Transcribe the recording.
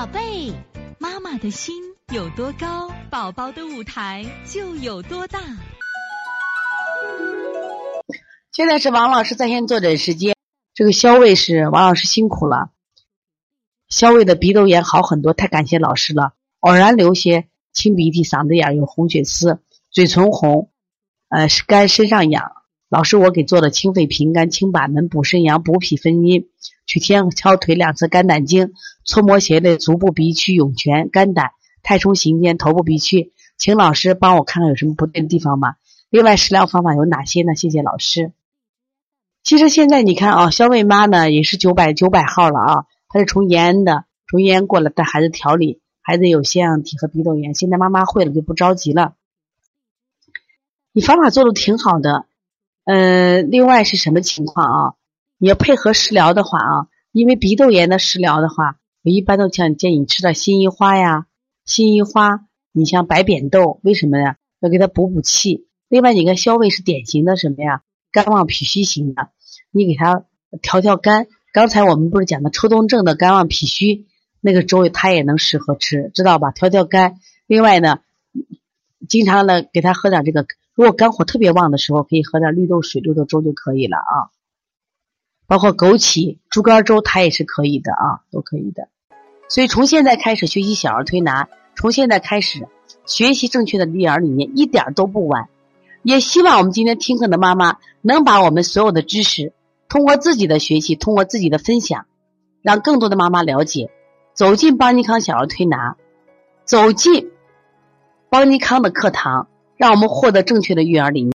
宝贝，妈妈的心有多高，宝宝的舞台就有多大。现在是王老师在线坐诊时间，这个肖卫是王老师辛苦了。肖卫的鼻窦炎好很多，太感谢老师了。偶然流血，清鼻涕，嗓子眼有红血丝，嘴唇红，呃，是肝身上痒。老师，我给做了清肺平肝、清把门、补肾阳、补脾分阴，取天敲腿两次肝胆经，搓摩胁肋、足部鼻区、涌泉、肝胆、太冲、行间、头部鼻区，请老师帮我看看有什么不对的地方吗？另外食疗方法有哪些呢？谢谢老师。其实现在你看啊，肖卫妈呢也是九百九百号了啊，她是从延安的，从延安过来带孩子调理，孩子有腺样体和鼻窦炎，现在妈妈会了就不着急了。你方法做的挺好的。嗯，另外是什么情况啊？你要配合食疗的话啊，因为鼻窦炎的食疗的话，我一般都建建议你吃点辛夷花呀，辛夷花，你像白扁豆，为什么呀？要给它补补气。另外，你看消胃是典型的什么呀？肝旺脾虚型的，你给他调调肝。刚才我们不是讲的抽动症的肝旺脾虚那个粥，他也能适合吃，知道吧？调调肝。另外呢，经常呢给他喝点这个。如果肝火特别旺的时候，可以喝点绿豆水、绿豆粥就可以了啊。包括枸杞、猪肝粥，它也是可以的啊，都可以的。所以从现在开始学习小儿推拿，从现在开始学习正确的育儿理念，一点都不晚。也希望我们今天听课的妈妈能把我们所有的知识，通过自己的学习，通过自己的分享，让更多的妈妈了解，走进邦尼康小儿推拿，走进邦尼康的课堂。让我们获得正确的育儿理念。